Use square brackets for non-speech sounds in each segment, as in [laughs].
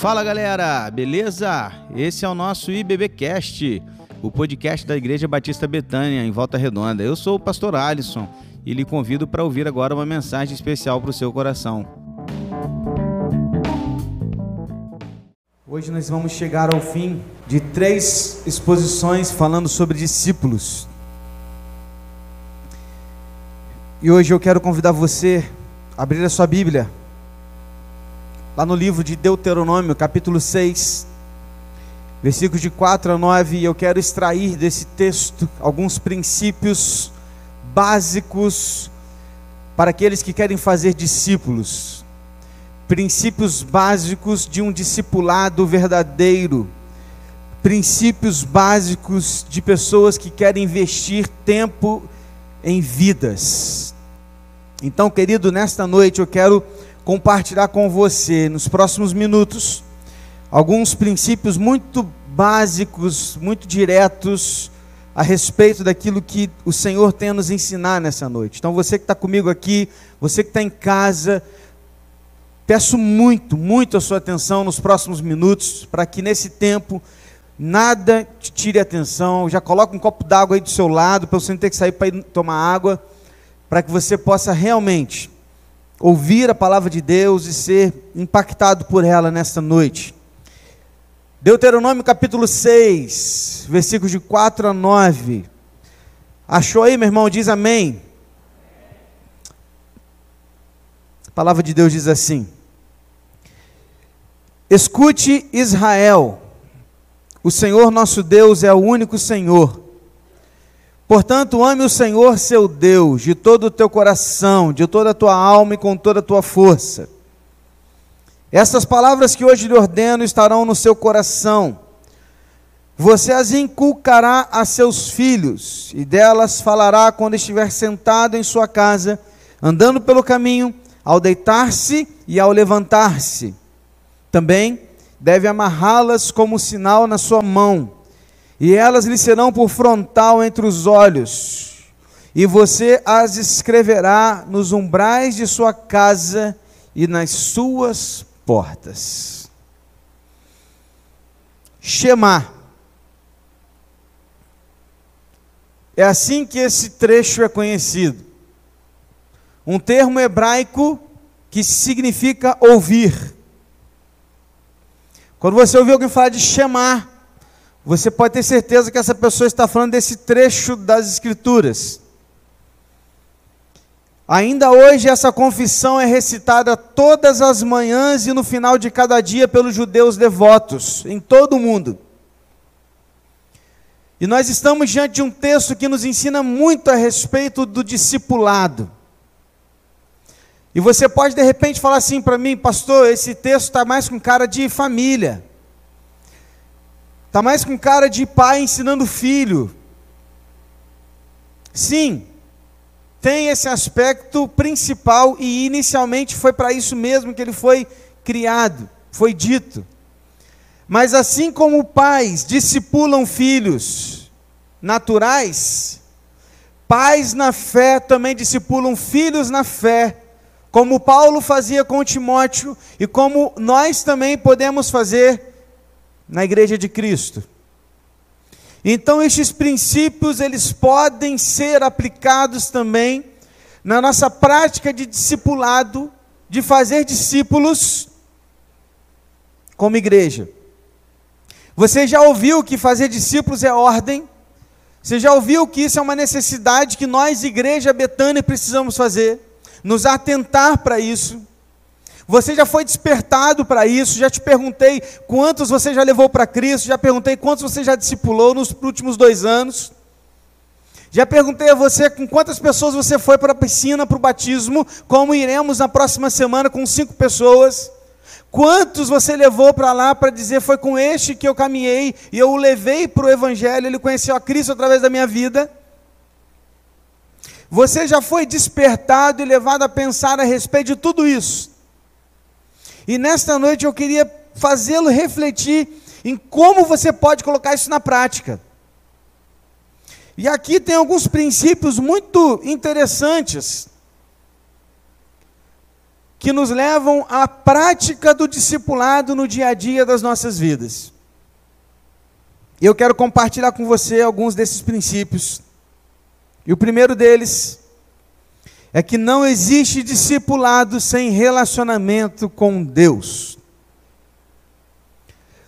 Fala galera, beleza? Esse é o nosso IBBcast, o podcast da Igreja Batista Betânia, em Volta Redonda. Eu sou o pastor Alisson e lhe convido para ouvir agora uma mensagem especial para o seu coração. Hoje nós vamos chegar ao fim de três exposições falando sobre discípulos. E hoje eu quero convidar você a abrir a sua Bíblia lá no livro de Deuteronômio, capítulo 6, versículos de 4 a 9, e eu quero extrair desse texto alguns princípios básicos para aqueles que querem fazer discípulos. Princípios básicos de um discipulado verdadeiro. Princípios básicos de pessoas que querem investir tempo em vidas. Então, querido, nesta noite eu quero compartilhar com você nos próximos minutos alguns princípios muito básicos, muito diretos a respeito daquilo que o Senhor tem a nos ensinar nessa noite. Então, você que está comigo aqui, você que está em casa, peço muito, muito a sua atenção nos próximos minutos, para que nesse tempo nada te tire atenção. Já coloca um copo d'água aí do seu lado, para você não ter que sair para tomar água, para que você possa realmente ouvir a palavra de Deus e ser impactado por ela nesta noite. Deuteronômio capítulo 6, versículos de 4 a 9. Achou aí, meu irmão? Diz amém. A palavra de Deus diz assim: Escute, Israel, o Senhor nosso Deus é o único Senhor. Portanto, ame o Senhor seu Deus de todo o teu coração, de toda a tua alma e com toda a tua força. Estas palavras que hoje lhe ordeno estarão no seu coração. Você as inculcará a seus filhos, e delas falará quando estiver sentado em sua casa, andando pelo caminho, ao deitar-se e ao levantar-se. Também deve amarrá-las como sinal na sua mão e elas lhe serão por frontal entre os olhos, e você as escreverá nos umbrais de sua casa e nas suas portas. Shema. É assim que esse trecho é conhecido. Um termo hebraico que significa ouvir. Quando você ouvir alguém falar de chamar, você pode ter certeza que essa pessoa está falando desse trecho das Escrituras. Ainda hoje, essa confissão é recitada todas as manhãs e no final de cada dia pelos judeus devotos, em todo o mundo. E nós estamos diante de um texto que nos ensina muito a respeito do discipulado. E você pode de repente falar assim para mim, pastor, esse texto está mais com cara de família. Está mais com cara de pai ensinando filho. Sim, tem esse aspecto principal e inicialmente foi para isso mesmo que ele foi criado, foi dito. Mas assim como pais discipulam filhos naturais, pais na fé também discipulam filhos na fé, como Paulo fazia com Timóteo e como nós também podemos fazer na igreja de Cristo. Então estes princípios eles podem ser aplicados também na nossa prática de discipulado, de fazer discípulos como igreja. Você já ouviu que fazer discípulos é ordem? Você já ouviu que isso é uma necessidade que nós, igreja Betânia, precisamos fazer? Nos atentar para isso. Você já foi despertado para isso? Já te perguntei quantos você já levou para Cristo? Já perguntei quantos você já discipulou nos últimos dois anos? Já perguntei a você com quantas pessoas você foi para a piscina, para o batismo? Como iremos na próxima semana com cinco pessoas? Quantos você levou para lá para dizer foi com este que eu caminhei e eu o levei para o Evangelho, ele conheceu a Cristo através da minha vida? Você já foi despertado e levado a pensar a respeito de tudo isso? E nesta noite eu queria fazê-lo refletir em como você pode colocar isso na prática. E aqui tem alguns princípios muito interessantes que nos levam à prática do discipulado no dia a dia das nossas vidas. Eu quero compartilhar com você alguns desses princípios. E o primeiro deles é que não existe discipulado sem relacionamento com Deus.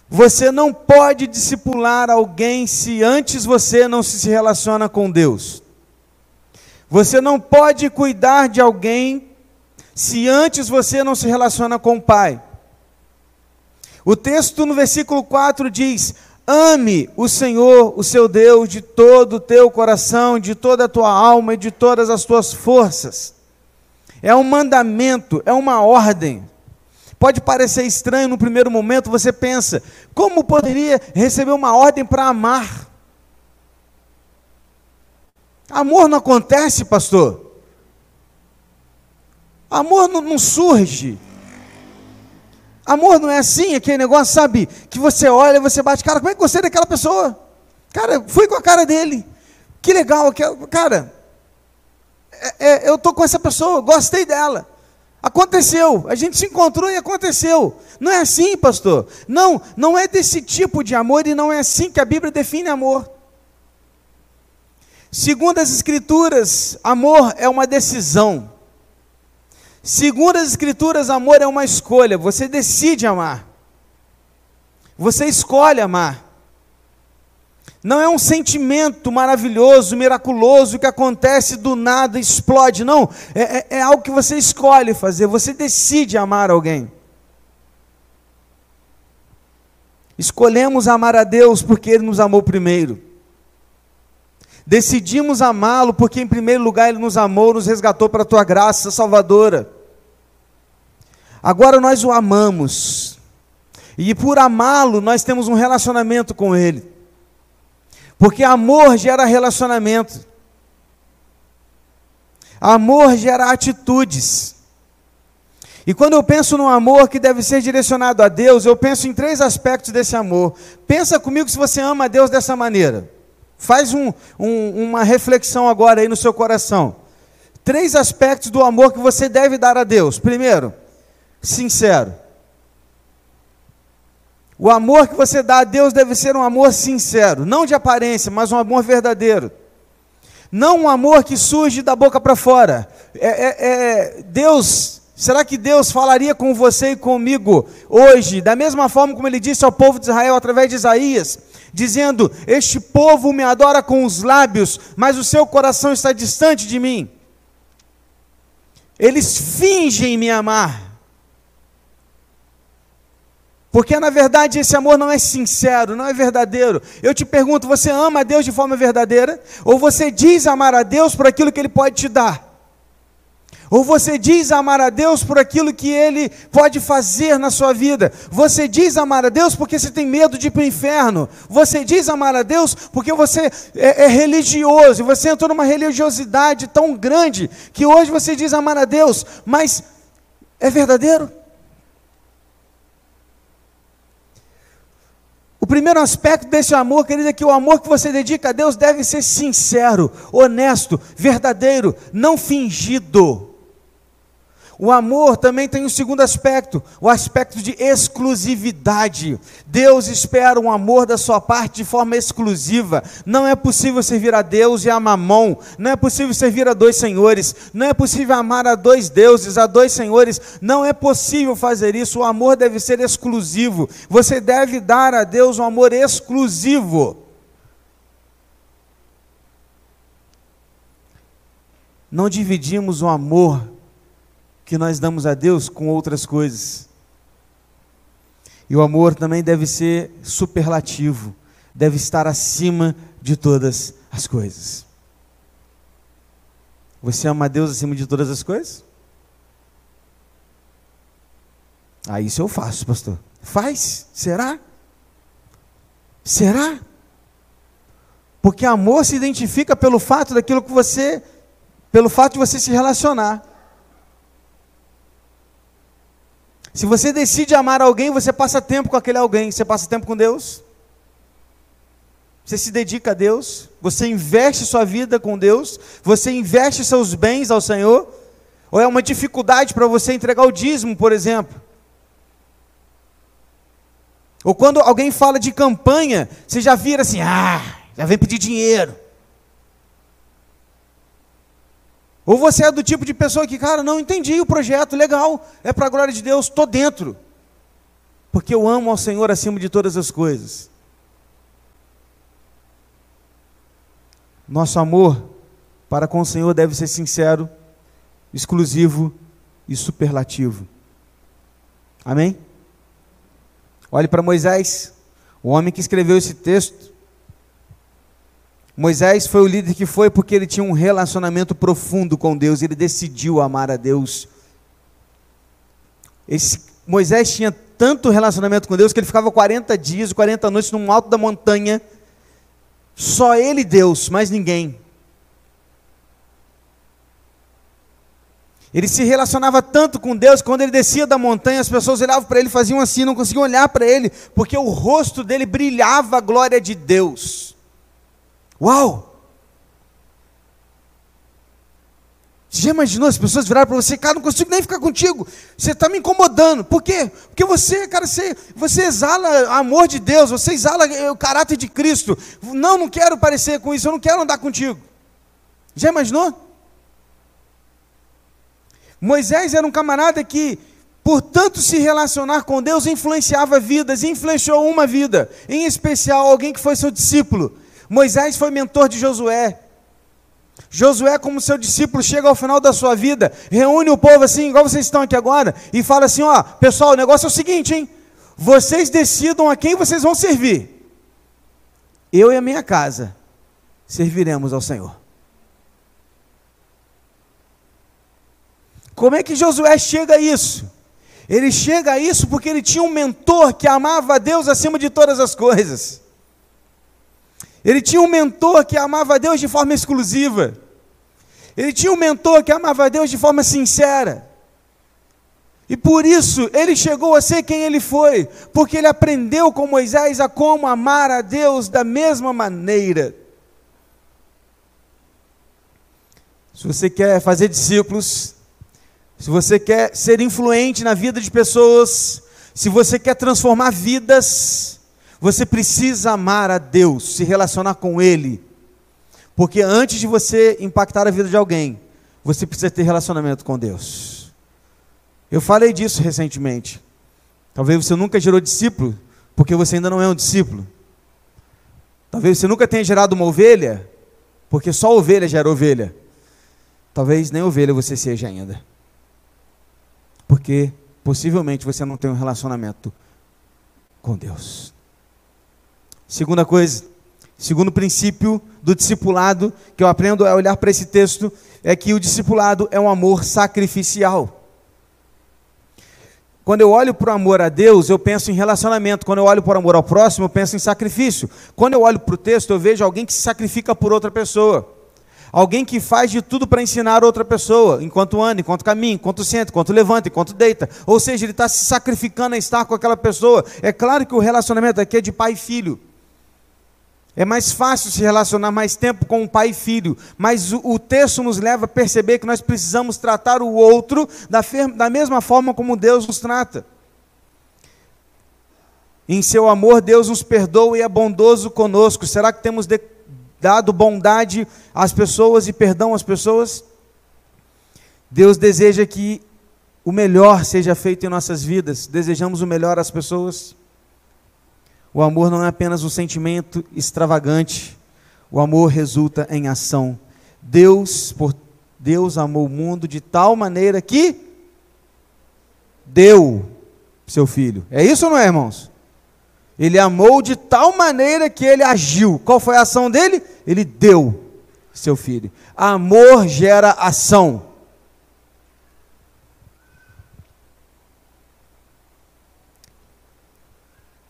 Você não pode discipular alguém se antes você não se relaciona com Deus. Você não pode cuidar de alguém se antes você não se relaciona com o Pai. O texto no versículo 4 diz: Ame o Senhor, o seu Deus, de todo o teu coração, de toda a tua alma e de todas as tuas forças. É um mandamento, é uma ordem. Pode parecer estranho no primeiro momento, você pensa, como poderia receber uma ordem para amar? Amor não acontece, pastor. Amor não, não surge. Amor não é assim, aquele negócio, sabe? Que você olha, você bate, cara, como é que gostei daquela pessoa? Cara, fui com a cara dele. Que legal, cara. É, é, eu tô com essa pessoa, gostei dela. Aconteceu, a gente se encontrou e aconteceu. Não é assim, pastor. Não, não é desse tipo de amor e não é assim que a Bíblia define amor. Segundo as Escrituras, amor é uma decisão. Segundo as Escrituras, amor é uma escolha. Você decide amar. Você escolhe amar. Não é um sentimento maravilhoso, miraculoso que acontece do nada, explode. Não. É, é, é algo que você escolhe fazer. Você decide amar alguém. Escolhemos amar a Deus porque Ele nos amou primeiro. Decidimos amá-lo porque, em primeiro lugar, Ele nos amou, nos resgatou para a tua graça salvadora. Agora nós o amamos, e por amá-lo, nós temos um relacionamento com Ele, porque amor gera relacionamento, amor gera atitudes. E quando eu penso no amor que deve ser direcionado a Deus, eu penso em três aspectos desse amor. Pensa comigo se você ama a Deus dessa maneira. Faz um, um, uma reflexão agora aí no seu coração. Três aspectos do amor que você deve dar a Deus. Primeiro, sincero. O amor que você dá a Deus deve ser um amor sincero, não de aparência, mas um amor verdadeiro. Não um amor que surge da boca para fora. É, é, é, Deus, será que Deus falaria com você e comigo hoje, da mesma forma como ele disse ao povo de Israel através de Isaías? Dizendo: Este povo me adora com os lábios, mas o seu coração está distante de mim. Eles fingem me amar. Porque na verdade esse amor não é sincero, não é verdadeiro. Eu te pergunto: você ama a Deus de forma verdadeira? Ou você diz amar a Deus por aquilo que Ele pode te dar? Ou você diz amar a Deus por aquilo que Ele pode fazer na sua vida. Você diz amar a Deus porque você tem medo de ir para o inferno. Você diz amar a Deus porque você é, é religioso. Você entrou numa religiosidade tão grande que hoje você diz amar a Deus. Mas é verdadeiro? Primeiro aspecto desse amor, querido, é que o amor que você dedica a Deus deve ser sincero, honesto, verdadeiro, não fingido. O amor também tem um segundo aspecto, o aspecto de exclusividade. Deus espera um amor da sua parte de forma exclusiva. Não é possível servir a Deus e a mamão. Não é possível servir a dois senhores. Não é possível amar a dois deuses, a dois senhores. Não é possível fazer isso. O amor deve ser exclusivo. Você deve dar a Deus um amor exclusivo. Não dividimos o amor que nós damos a Deus com outras coisas. E o amor também deve ser superlativo, deve estar acima de todas as coisas. Você ama a Deus acima de todas as coisas? Ah, isso eu faço, pastor. Faz? Será? Será? Porque amor se identifica pelo fato daquilo que você, pelo fato de você se relacionar. Se você decide amar alguém, você passa tempo com aquele alguém. Você passa tempo com Deus? Você se dedica a Deus? Você investe sua vida com Deus? Você investe seus bens ao Senhor? Ou é uma dificuldade para você entregar o dízimo, por exemplo? Ou quando alguém fala de campanha, você já vira assim: ah, já vem pedir dinheiro. Ou você é do tipo de pessoa que, cara, não entendi o projeto, legal, é para a glória de Deus, estou dentro. Porque eu amo ao Senhor acima de todas as coisas. Nosso amor para com o Senhor deve ser sincero, exclusivo e superlativo. Amém? Olhe para Moisés, o homem que escreveu esse texto. Moisés foi o líder que foi porque ele tinha um relacionamento profundo com Deus, ele decidiu amar a Deus. Esse, Moisés tinha tanto relacionamento com Deus que ele ficava 40 dias, 40 noites no alto da montanha, só ele e Deus, mais ninguém. Ele se relacionava tanto com Deus, quando ele descia da montanha, as pessoas olhavam para ele faziam assim, não conseguiam olhar para ele, porque o rosto dele brilhava a glória de Deus. Uau! Você já imaginou as pessoas viraram para você, cara, não consigo nem ficar contigo, você está me incomodando. Por quê? Porque você, cara, você, você exala amor de Deus, você exala o caráter de Cristo. Não, não quero parecer com isso, eu não quero andar contigo. Já imaginou? Moisés era um camarada que, por tanto se relacionar com Deus, influenciava vidas, influenciou uma vida, em especial alguém que foi seu discípulo. Moisés foi mentor de Josué. Josué, como seu discípulo, chega ao final da sua vida, reúne o povo assim, igual vocês estão aqui agora, e fala assim: ó, pessoal, o negócio é o seguinte, hein? Vocês decidam a quem vocês vão servir. Eu e a minha casa serviremos ao Senhor. Como é que Josué chega a isso? Ele chega a isso porque ele tinha um mentor que amava a Deus acima de todas as coisas. Ele tinha um mentor que amava a Deus de forma exclusiva. Ele tinha um mentor que amava a Deus de forma sincera. E por isso ele chegou a ser quem ele foi, porque ele aprendeu com Moisés a como amar a Deus da mesma maneira. Se você quer fazer discípulos, se você quer ser influente na vida de pessoas, se você quer transformar vidas, você precisa amar a Deus, se relacionar com Ele. Porque antes de você impactar a vida de alguém, você precisa ter relacionamento com Deus. Eu falei disso recentemente. Talvez você nunca gerou discípulo, porque você ainda não é um discípulo. Talvez você nunca tenha gerado uma ovelha, porque só ovelha gera ovelha. Talvez nem ovelha você seja ainda porque possivelmente você não tem um relacionamento com Deus. Segunda coisa, segundo princípio do discipulado que eu aprendo a olhar para esse texto é que o discipulado é um amor sacrificial. Quando eu olho para o amor a Deus, eu penso em relacionamento. Quando eu olho para o amor ao próximo, eu penso em sacrifício. Quando eu olho para o texto, eu vejo alguém que se sacrifica por outra pessoa. Alguém que faz de tudo para ensinar outra pessoa, enquanto anda, enquanto caminha, enquanto senta, enquanto levanta, enquanto deita. Ou seja, ele está se sacrificando a estar com aquela pessoa. É claro que o relacionamento aqui é de pai e filho. É mais fácil se relacionar mais tempo com um pai e filho, mas o, o texto nos leva a perceber que nós precisamos tratar o outro da, da mesma forma como Deus nos trata. Em seu amor, Deus nos perdoa e é bondoso conosco. Será que temos de, dado bondade às pessoas e perdão às pessoas. Deus deseja que o melhor seja feito em nossas vidas, desejamos o melhor às pessoas. O amor não é apenas um sentimento extravagante, o amor resulta em ação. Deus, por Deus amou o mundo de tal maneira que deu seu filho. É isso ou não é, irmãos? Ele amou de tal maneira que ele agiu. Qual foi a ação dele? Ele deu seu filho. Amor gera ação.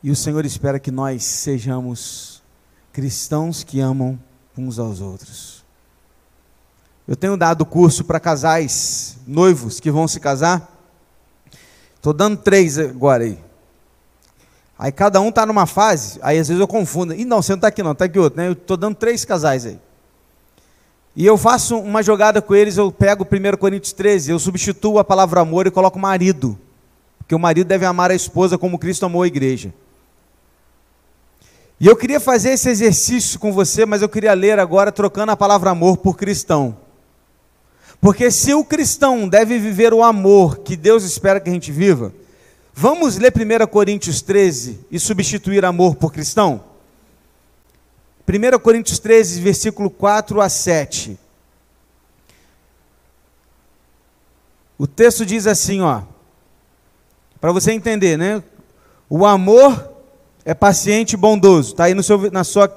E o Senhor espera que nós sejamos cristãos que amam uns aos outros. Eu tenho dado curso para casais noivos que vão se casar. Estou dando três agora aí. Aí cada um está numa fase, aí às vezes eu confundo. E não, você não está aqui não, está aqui outro, né? Eu estou dando três casais aí. E eu faço uma jogada com eles, eu pego 1 Coríntios 13, eu substituo a palavra amor e coloco marido. Porque o marido deve amar a esposa como Cristo amou a igreja. E eu queria fazer esse exercício com você, mas eu queria ler agora trocando a palavra amor por cristão. Porque se o cristão deve viver o amor que Deus espera que a gente viva, vamos ler 1 Coríntios 13 e substituir amor por cristão? 1 Coríntios 13, versículo 4 a 7. O texto diz assim, ó, para você entender, né? O amor é paciente e bondoso, está aí no seu, na sua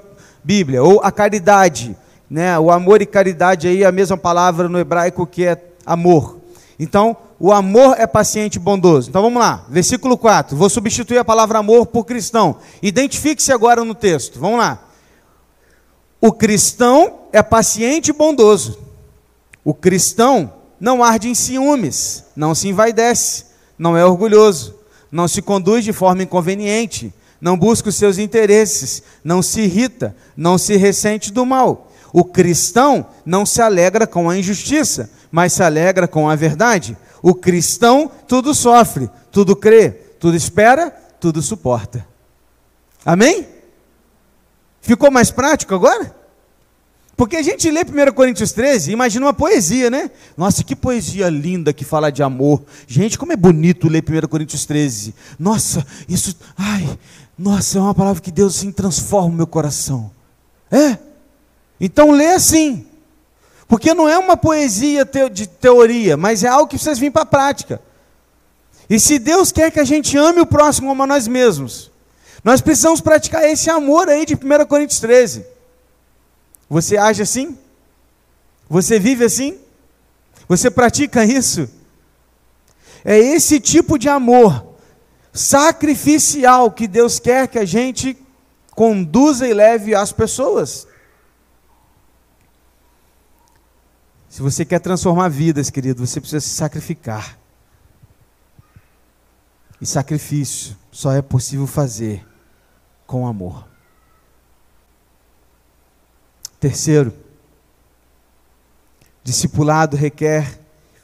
Bíblia. Ou a caridade, né? O amor e caridade aí é a mesma palavra no hebraico que é amor. Então, o amor é paciente e bondoso. Então vamos lá, versículo 4. Vou substituir a palavra amor por cristão. Identifique-se agora no texto. Vamos lá. O cristão é paciente e bondoso. O cristão não arde em ciúmes, não se envaidece, não é orgulhoso, não se conduz de forma inconveniente, não busca os seus interesses, não se irrita, não se ressente do mal. O cristão não se alegra com a injustiça, mas se alegra com a verdade. O cristão tudo sofre, tudo crê, tudo espera, tudo suporta. Amém? Ficou mais prático agora? Porque a gente lê 1 Coríntios 13 e imagina uma poesia, né? Nossa, que poesia linda que fala de amor. Gente, como é bonito ler 1 Coríntios 13. Nossa, isso. Ai, nossa, é uma palavra que Deus assim transforma o meu coração. É? Então lê assim. Porque não é uma poesia de teoria, mas é algo que vocês vêm para a prática. E se Deus quer que a gente ame o próximo como a nós mesmos, nós precisamos praticar esse amor aí de 1 Coríntios 13. Você age assim? Você vive assim? Você pratica isso? É esse tipo de amor sacrificial que Deus quer que a gente conduza e leve às pessoas. Se você quer transformar vidas, querido, você precisa se sacrificar. E sacrifício só é possível fazer com amor. Terceiro, discipulado requer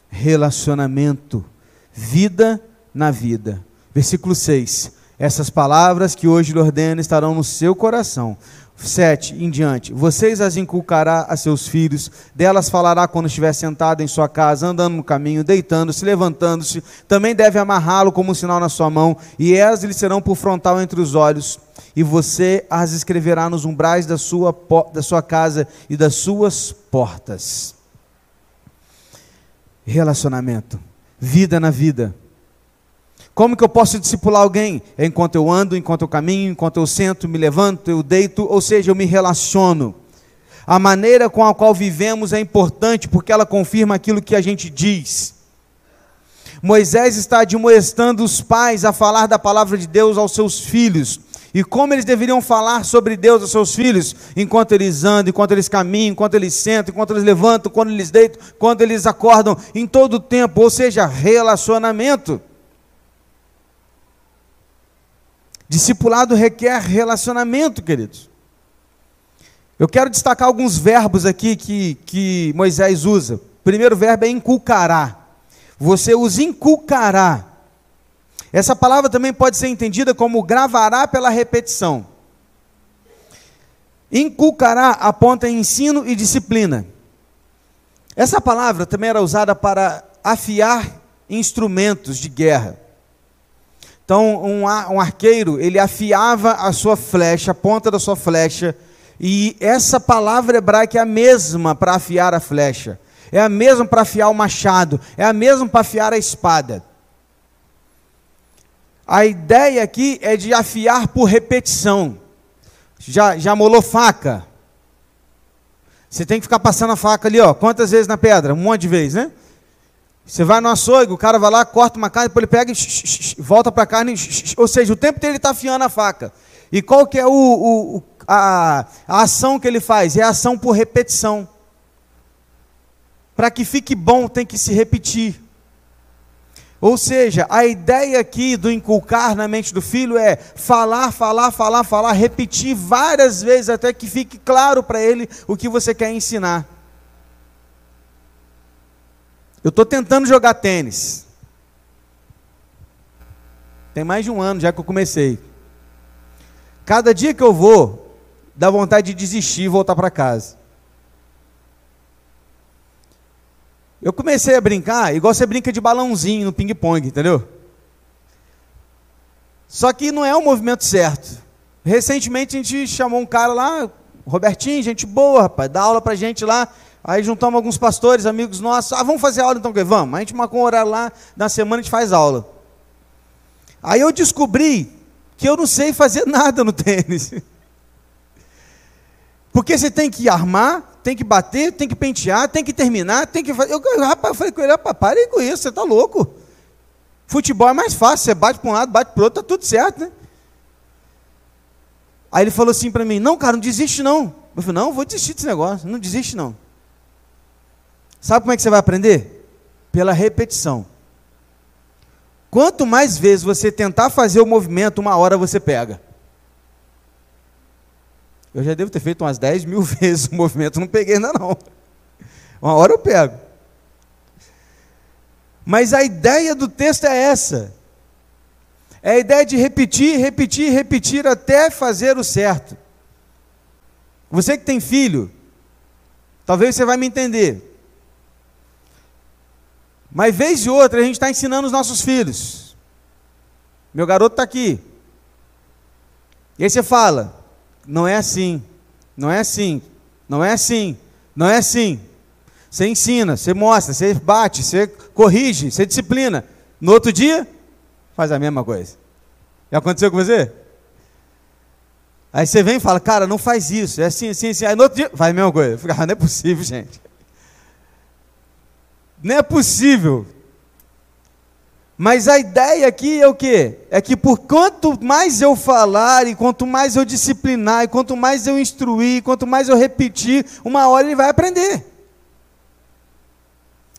relacionamento, vida na vida. Versículo 6. Essas palavras que hoje lhe ordeno estarão no seu coração. 7 em diante. Vocês as inculcará a seus filhos, delas falará quando estiver sentado em sua casa, andando no caminho, deitando-se, levantando-se. Também deve amarrá-lo como um sinal na sua mão, e elas lhe serão por frontal entre os olhos e você as escreverá nos umbrais da sua, da sua casa e das suas portas. Relacionamento, vida na vida. Como que eu posso discipular alguém? É enquanto eu ando, enquanto eu caminho, enquanto eu sento, me levanto, eu deito, ou seja, eu me relaciono. A maneira com a qual vivemos é importante porque ela confirma aquilo que a gente diz. Moisés está admoestando os pais a falar da palavra de Deus aos seus filhos e como eles deveriam falar sobre Deus aos seus filhos, enquanto eles andam, enquanto eles caminham, enquanto eles sentam, enquanto eles levantam, quando eles deitam, quando eles acordam, em todo o tempo, ou seja, relacionamento. Discipulado requer relacionamento, queridos. Eu quero destacar alguns verbos aqui que, que Moisés usa. O primeiro verbo é inculcará. Você os inculcará essa palavra também pode ser entendida como gravará pela repetição. Inculcará aponta ensino e disciplina. Essa palavra também era usada para afiar instrumentos de guerra. Então, um, um arqueiro, ele afiava a sua flecha, a ponta da sua flecha, e essa palavra hebraica é a mesma para afiar a flecha, é a mesma para afiar o machado, é a mesma para afiar a espada. A ideia aqui é de afiar por repetição. Já, já molou faca? Você tem que ficar passando a faca ali, ó. Quantas vezes na pedra? Um monte de vezes, né? Você vai no açougue, o cara vai lá, corta uma carne, depois ele pega e volta para a carne. Ou seja, o tempo dele está afiando a faca. E qual que é o, o a, a ação que ele faz? É a ação por repetição. Para que fique bom, tem que se repetir. Ou seja, a ideia aqui do inculcar na mente do filho é falar, falar, falar, falar, repetir várias vezes até que fique claro para ele o que você quer ensinar. Eu estou tentando jogar tênis. Tem mais de um ano já que eu comecei. Cada dia que eu vou, dá vontade de desistir e voltar para casa. Eu comecei a brincar igual você brinca de balãozinho no ping-pong, entendeu? Só que não é o movimento certo. Recentemente a gente chamou um cara lá, Robertinho, gente boa, rapaz, dá aula pra gente lá. Aí juntamos alguns pastores, amigos nossos. Ah, vamos fazer aula então? Vamos. A gente marcou um horário lá, na semana a gente faz aula. Aí eu descobri que eu não sei fazer [laughs] nada no tênis. Porque você tem que armar, tem que bater, tem que pentear, tem que terminar, tem que fazer. Eu, rapaz, eu falei com ele, rapaz, pare com isso, você está louco. Futebol é mais fácil, você bate para um lado, bate para o outro, está tudo certo, né? Aí ele falou assim para mim, não, cara, não desiste não. Eu falei, não, vou desistir desse negócio, não desiste não. Sabe como é que você vai aprender? Pela repetição. Quanto mais vezes você tentar fazer o movimento, uma hora você pega. Eu já devo ter feito umas 10 mil [laughs] vezes o movimento, não peguei ainda não. Uma hora eu pego. Mas a ideia do texto é essa. É a ideia de repetir, repetir, repetir até fazer o certo. Você que tem filho, talvez você vai me entender. Mas vez de outra a gente está ensinando os nossos filhos. Meu garoto está aqui. E aí você fala, não é assim, não é assim, não é assim, não é assim. Você ensina, você mostra, você bate, você corrige, você disciplina. No outro dia, faz a mesma coisa. Já aconteceu com você? Aí você vem e fala, cara, não faz isso, é assim, assim, assim. Aí no outro dia, faz a mesma coisa. Ah, não é possível, [laughs] gente. Não é possível. Mas a ideia aqui é o quê? É que por quanto mais eu falar, e quanto mais eu disciplinar, e quanto mais eu instruir, quanto mais eu repetir, uma hora ele vai aprender.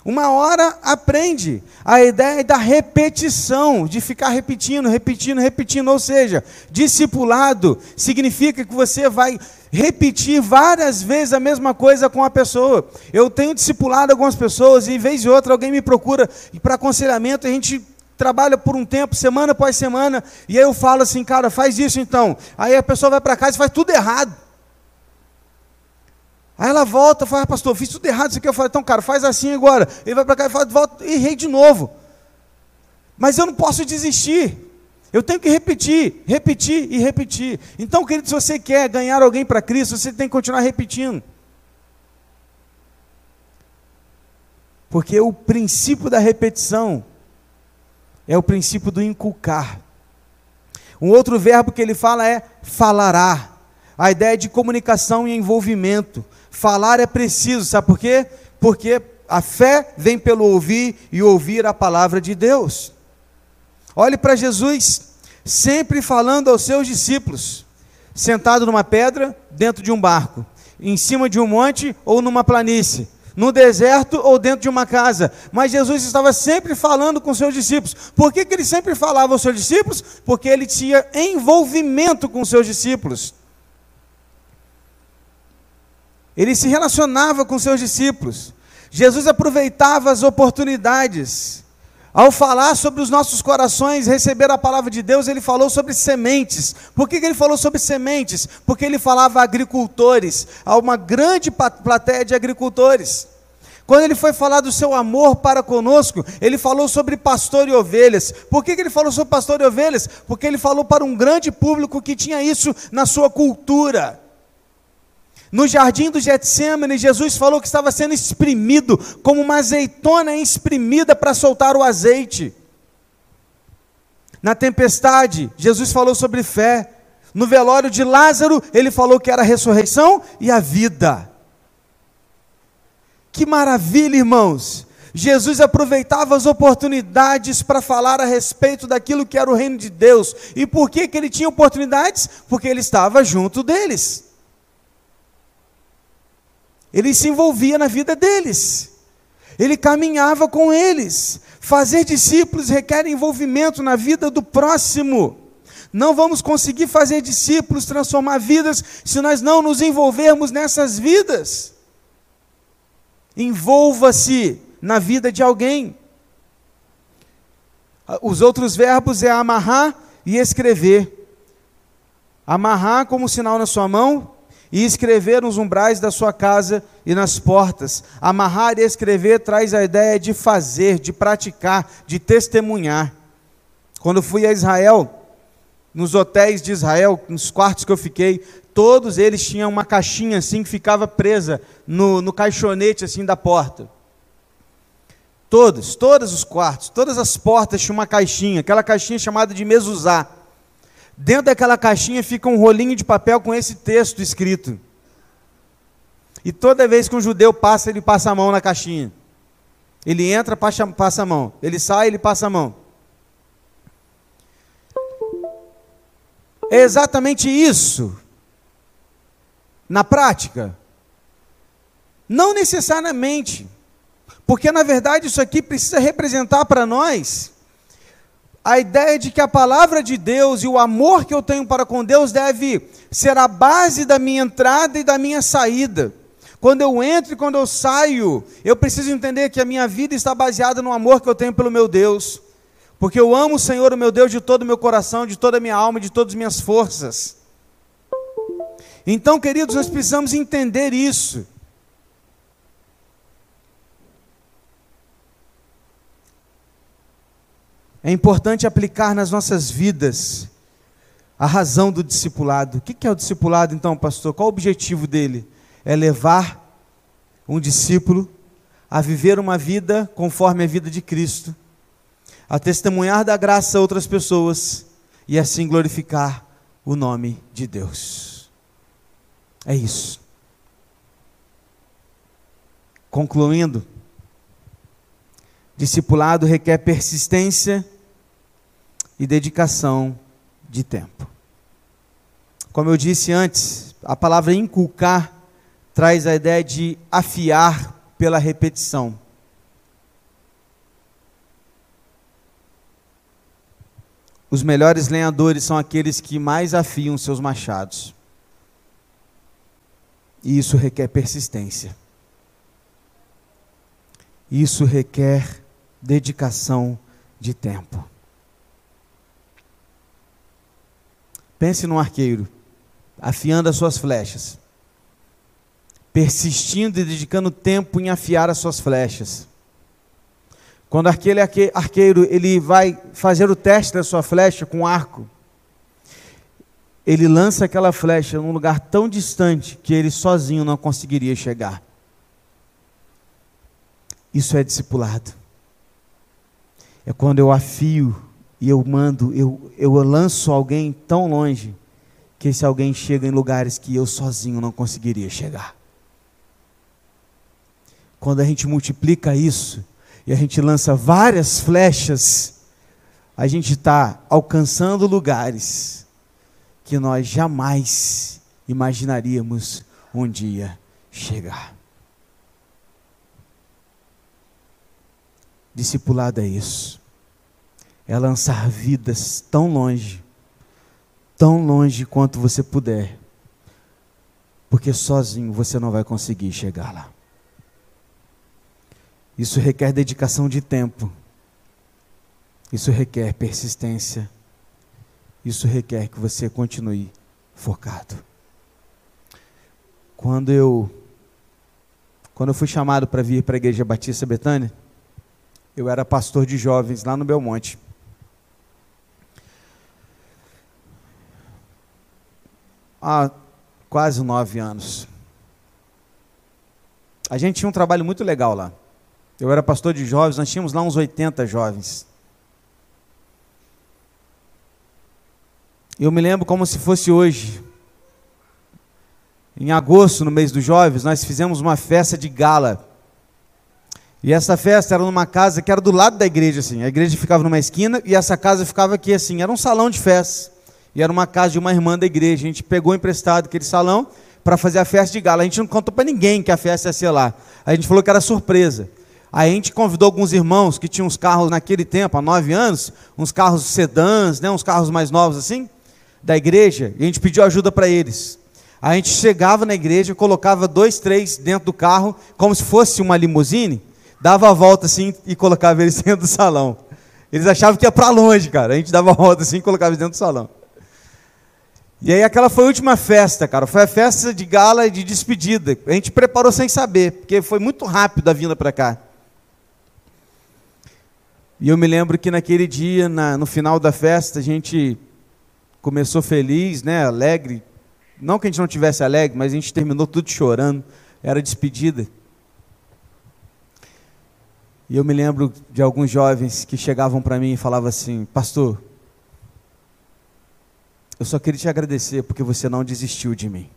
Uma hora aprende. A ideia é da repetição, de ficar repetindo, repetindo, repetindo. Ou seja, discipulado significa que você vai repetir várias vezes a mesma coisa com a pessoa. Eu tenho discipulado algumas pessoas e, vez de outra, alguém me procura para aconselhamento, a gente trabalha por um tempo, semana após semana, e aí eu falo assim, cara, faz isso então. Aí a pessoa vai para casa e faz tudo errado. Aí ela volta e fala, ah, pastor, fiz tudo errado isso aqui. Eu falo, então, cara, faz assim agora. Ele vai para cá e fala, volta, errei de novo. Mas eu não posso desistir. Eu tenho que repetir, repetir e repetir. Então, querido, se você quer ganhar alguém para Cristo, você tem que continuar repetindo. Porque o princípio da repetição é o princípio do inculcar. Um outro verbo que ele fala é falará. A ideia de comunicação e envolvimento. Falar é preciso, sabe por quê? Porque a fé vem pelo ouvir e ouvir a palavra de Deus. Olhe para Jesus, sempre falando aos seus discípulos, sentado numa pedra, dentro de um barco, em cima de um monte ou numa planície no deserto ou dentro de uma casa. Mas Jesus estava sempre falando com seus discípulos. Por que, que ele sempre falava aos seus discípulos? Porque ele tinha envolvimento com seus discípulos. Ele se relacionava com seus discípulos. Jesus aproveitava as oportunidades. Ao falar sobre os nossos corações, receber a palavra de Deus, ele falou sobre sementes. Por que, ele falou sobre sementes? Porque ele falava a agricultores, a uma grande plateia de agricultores. Quando ele foi falar do seu amor para conosco, ele falou sobre pastor e ovelhas. Por que ele falou sobre pastor e ovelhas? Porque ele falou para um grande público que tinha isso na sua cultura. No jardim do Getsemane, Jesus falou que estava sendo exprimido como uma azeitona exprimida para soltar o azeite. Na tempestade, Jesus falou sobre fé. No velório de Lázaro, ele falou que era a ressurreição e a vida. Que maravilha, irmãos! Jesus aproveitava as oportunidades para falar a respeito daquilo que era o reino de Deus. E por que, que ele tinha oportunidades? Porque ele estava junto deles. Ele se envolvia na vida deles. Ele caminhava com eles. Fazer discípulos requer envolvimento na vida do próximo. Não vamos conseguir fazer discípulos, transformar vidas, se nós não nos envolvermos nessas vidas. Envolva-se na vida de alguém. Os outros verbos é amarrar e escrever. Amarrar como sinal na sua mão e escrever nos umbrais da sua casa e nas portas. Amarrar e escrever traz a ideia de fazer, de praticar, de testemunhar. Quando fui a Israel, nos hotéis de Israel, nos quartos que eu fiquei, todos eles tinham uma caixinha assim que ficava presa no, no caixonete assim da porta. Todos, todos os quartos, todas as portas tinham uma caixinha, aquela caixinha chamada de mezuzá. Dentro daquela caixinha fica um rolinho de papel com esse texto escrito. E toda vez que um judeu passa, ele passa a mão na caixinha. Ele entra, passa, passa a mão. Ele sai, ele passa a mão. É exatamente isso. Na prática? Não necessariamente. Porque, na verdade, isso aqui precisa representar para nós a ideia de que a palavra de Deus e o amor que eu tenho para com Deus deve ser a base da minha entrada e da minha saída. Quando eu entro e quando eu saio, eu preciso entender que a minha vida está baseada no amor que eu tenho pelo meu Deus. Porque eu amo o Senhor, o meu Deus, de todo o meu coração, de toda a minha alma, de todas as minhas forças. Então, queridos, nós precisamos entender isso. É importante aplicar nas nossas vidas a razão do discipulado. O que é o discipulado, então, pastor? Qual o objetivo dele? É levar um discípulo a viver uma vida conforme a vida de Cristo a testemunhar da graça a outras pessoas e assim glorificar o nome de Deus. É isso. Concluindo, discipulado requer persistência e dedicação de tempo. Como eu disse antes, a palavra inculcar traz a ideia de afiar pela repetição. Os melhores lenhadores são aqueles que mais afiam seus machados. E isso requer persistência. Isso requer dedicação de tempo. Pense num arqueiro, afiando as suas flechas, persistindo e dedicando tempo em afiar as suas flechas. Quando aquele arqueiro ele vai fazer o teste da sua flecha com arco, ele lança aquela flecha num lugar tão distante que ele sozinho não conseguiria chegar. Isso é discipulado. É quando eu afio e eu mando, eu, eu lanço alguém tão longe que esse alguém chega em lugares que eu sozinho não conseguiria chegar. Quando a gente multiplica isso, e a gente lança várias flechas, a gente está alcançando lugares que nós jamais imaginaríamos um dia chegar. Discipulado é isso, é lançar vidas tão longe, tão longe quanto você puder, porque sozinho você não vai conseguir chegar lá. Isso requer dedicação de tempo. Isso requer persistência. Isso requer que você continue focado. Quando eu quando eu fui chamado para vir para a igreja Batista Betânia, eu era pastor de jovens lá no Belmonte. Há quase nove anos. A gente tinha um trabalho muito legal lá. Eu era pastor de jovens, nós tínhamos lá uns 80 jovens. Eu me lembro como se fosse hoje. Em agosto, no mês dos jovens, nós fizemos uma festa de gala. E essa festa era numa casa que era do lado da igreja, assim. A igreja ficava numa esquina e essa casa ficava aqui, assim. Era um salão de festa. E era uma casa de uma irmã da igreja. A gente pegou emprestado aquele salão para fazer a festa de gala. A gente não contou para ninguém que a festa ia ser lá. A gente falou que era surpresa. Aí a gente convidou alguns irmãos que tinham uns carros naquele tempo, há nove anos, uns carros sedãs, né, uns carros mais novos assim, da igreja, e a gente pediu ajuda para eles. A gente chegava na igreja, colocava dois, três dentro do carro, como se fosse uma limusine, dava a volta assim e colocava eles [laughs] dentro do salão. Eles achavam que ia para longe, cara. A gente dava a volta assim e colocava eles dentro do salão. E aí aquela foi a última festa, cara. Foi a festa de gala e de despedida. A gente preparou sem saber, porque foi muito rápido a vinda para cá. E eu me lembro que naquele dia, na, no final da festa, a gente começou feliz, né, alegre. Não que a gente não tivesse alegre, mas a gente terminou tudo chorando. Era despedida. E eu me lembro de alguns jovens que chegavam para mim e falavam assim: Pastor, eu só queria te agradecer porque você não desistiu de mim.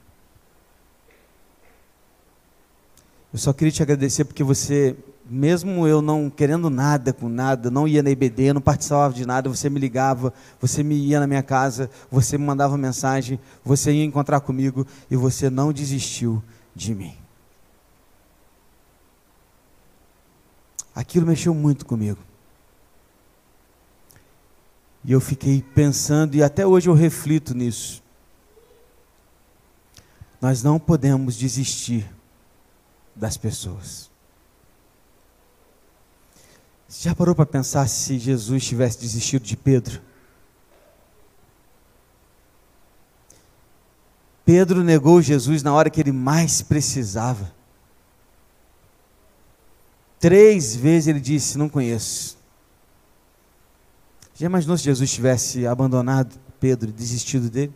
Eu só queria te agradecer porque você, mesmo eu não querendo nada com nada, não ia na IBD, não participava de nada, você me ligava, você me ia na minha casa, você me mandava mensagem, você ia encontrar comigo e você não desistiu de mim. Aquilo mexeu muito comigo. E eu fiquei pensando, e até hoje eu reflito nisso. Nós não podemos desistir das pessoas. Você já parou para pensar se Jesus tivesse desistido de Pedro? Pedro negou Jesus na hora que ele mais precisava. Três vezes ele disse: Não conheço. Já imaginou se Jesus tivesse abandonado Pedro e desistido dele?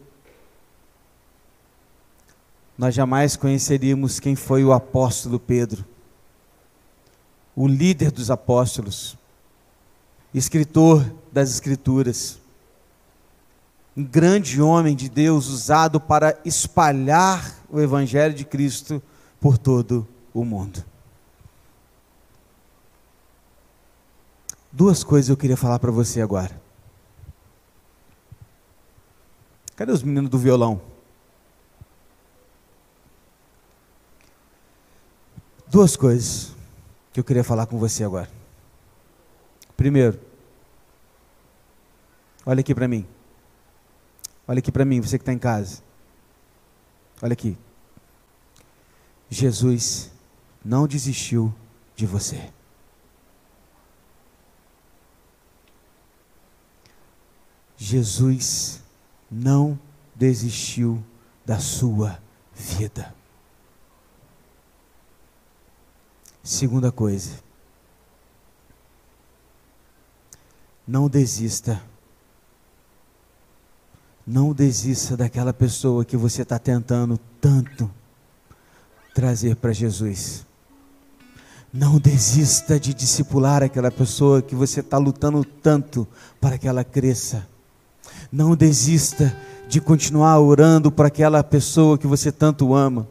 Nós jamais conheceríamos quem foi o apóstolo Pedro, o líder dos apóstolos, escritor das Escrituras, um grande homem de Deus usado para espalhar o Evangelho de Cristo por todo o mundo. Duas coisas eu queria falar para você agora. Cadê os meninos do violão? Duas coisas que eu queria falar com você agora. Primeiro, olha aqui para mim. Olha aqui para mim, você que está em casa. Olha aqui. Jesus não desistiu de você. Jesus não desistiu da sua vida. Segunda coisa, não desista. Não desista daquela pessoa que você está tentando tanto trazer para Jesus. Não desista de discipular aquela pessoa que você está lutando tanto para que ela cresça. Não desista de continuar orando para aquela pessoa que você tanto ama.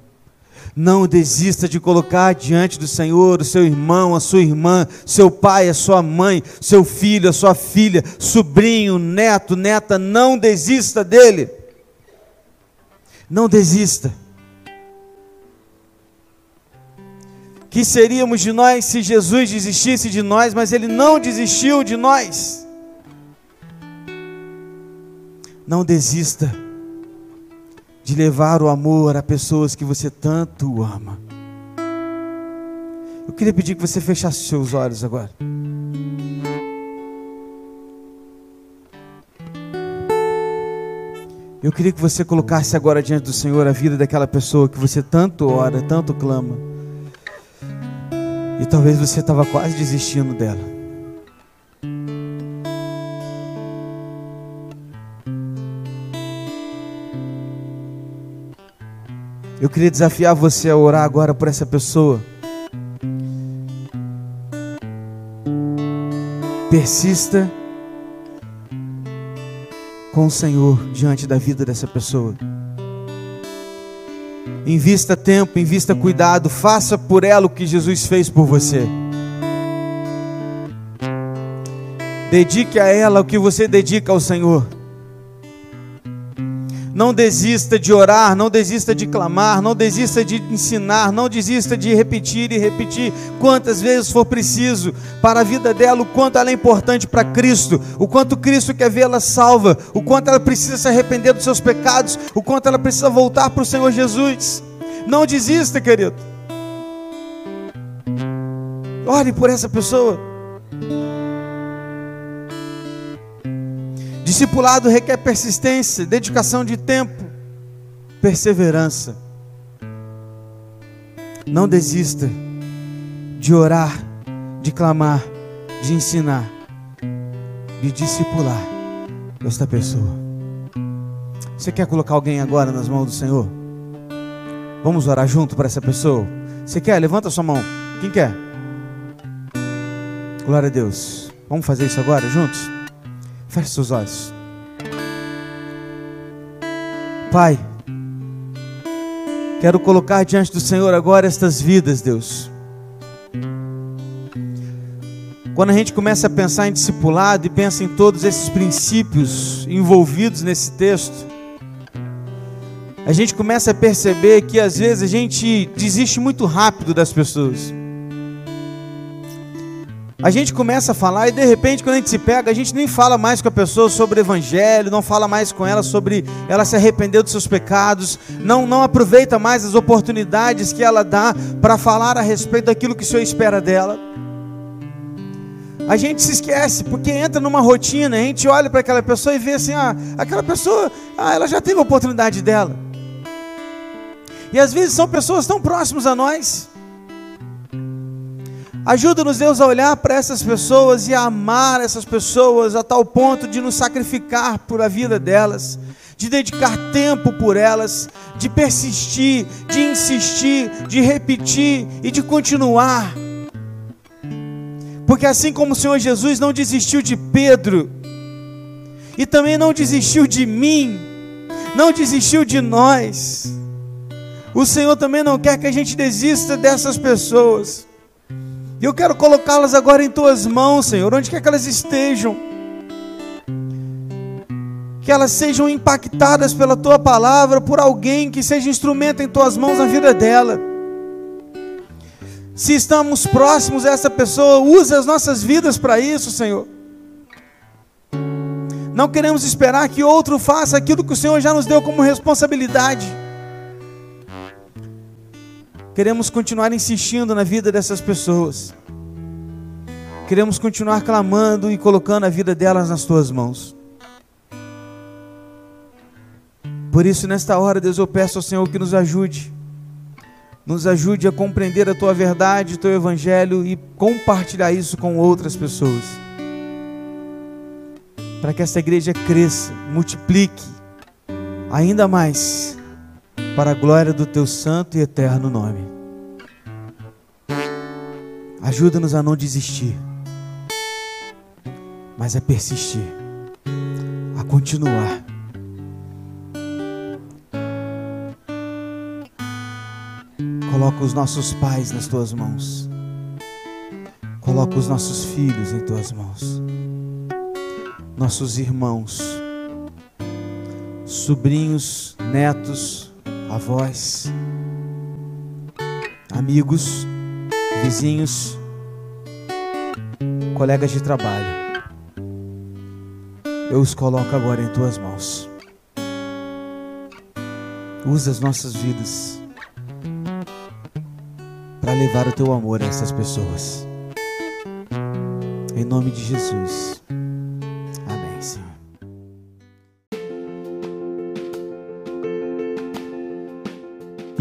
Não desista de colocar diante do Senhor o seu irmão, a sua irmã, seu pai, a sua mãe, seu filho, a sua filha, sobrinho, neto, neta. Não desista dele. Não desista. Que seríamos de nós se Jesus desistisse de nós, mas ele não desistiu de nós. Não desista de levar o amor a pessoas que você tanto ama. Eu queria pedir que você fechasse seus olhos agora. Eu queria que você colocasse agora diante do Senhor a vida daquela pessoa que você tanto ora, tanto clama. E talvez você estava quase desistindo dela. Eu queria desafiar você a orar agora por essa pessoa. Persista com o Senhor diante da vida dessa pessoa. Invista tempo, invista cuidado, faça por ela o que Jesus fez por você. Dedique a ela o que você dedica ao Senhor. Não desista de orar, não desista de clamar, não desista de ensinar, não desista de repetir e repetir quantas vezes for preciso para a vida dela, o quanto ela é importante para Cristo, o quanto Cristo quer vê-la salva, o quanto ela precisa se arrepender dos seus pecados, o quanto ela precisa voltar para o Senhor Jesus. Não desista, querido. Ore por essa pessoa. Discipulado requer persistência, dedicação de tempo, perseverança. Não desista de orar, de clamar, de ensinar, de discipular esta pessoa. Você quer colocar alguém agora nas mãos do Senhor? Vamos orar junto para essa pessoa? Você quer? Levanta sua mão. Quem quer? Glória a Deus. Vamos fazer isso agora juntos? Feche seus olhos. Pai, quero colocar diante do Senhor agora estas vidas, Deus. Quando a gente começa a pensar em discipulado e pensa em todos esses princípios envolvidos nesse texto, a gente começa a perceber que às vezes a gente desiste muito rápido das pessoas. A gente começa a falar e de repente, quando a gente se pega, a gente nem fala mais com a pessoa sobre o evangelho, não fala mais com ela sobre ela se arrepender dos seus pecados, não, não aproveita mais as oportunidades que ela dá para falar a respeito daquilo que o Senhor espera dela. A gente se esquece, porque entra numa rotina, a gente olha para aquela pessoa e vê assim: ah, aquela pessoa, ah, ela já teve a oportunidade dela. E às vezes são pessoas tão próximas a nós Ajuda-nos, Deus, a olhar para essas pessoas e a amar essas pessoas a tal ponto de nos sacrificar por a vida delas, de dedicar tempo por elas, de persistir, de insistir, de repetir e de continuar. Porque assim como o Senhor Jesus não desistiu de Pedro, e também não desistiu de mim, não desistiu de nós, o Senhor também não quer que a gente desista dessas pessoas. E eu quero colocá-las agora em tuas mãos, Senhor, onde quer que elas estejam. Que elas sejam impactadas pela tua palavra, por alguém que seja instrumento em tuas mãos na vida dela. Se estamos próximos a essa pessoa, use as nossas vidas para isso, Senhor. Não queremos esperar que outro faça aquilo que o Senhor já nos deu como responsabilidade. Queremos continuar insistindo na vida dessas pessoas. Queremos continuar clamando e colocando a vida delas nas tuas mãos. Por isso, nesta hora, Deus, eu peço ao Senhor que nos ajude. Nos ajude a compreender a tua verdade, o teu evangelho e compartilhar isso com outras pessoas. Para que esta igreja cresça, multiplique ainda mais para a glória do teu santo e eterno nome. Ajuda-nos a não desistir, mas a persistir, a continuar. Coloca os nossos pais nas tuas mãos. Coloca os nossos filhos em tuas mãos. Nossos irmãos, sobrinhos, netos, avós, amigos, vizinhos, colegas de trabalho. Eu os coloco agora em tuas mãos. Usa as nossas vidas para levar o teu amor a essas pessoas. Em nome de Jesus.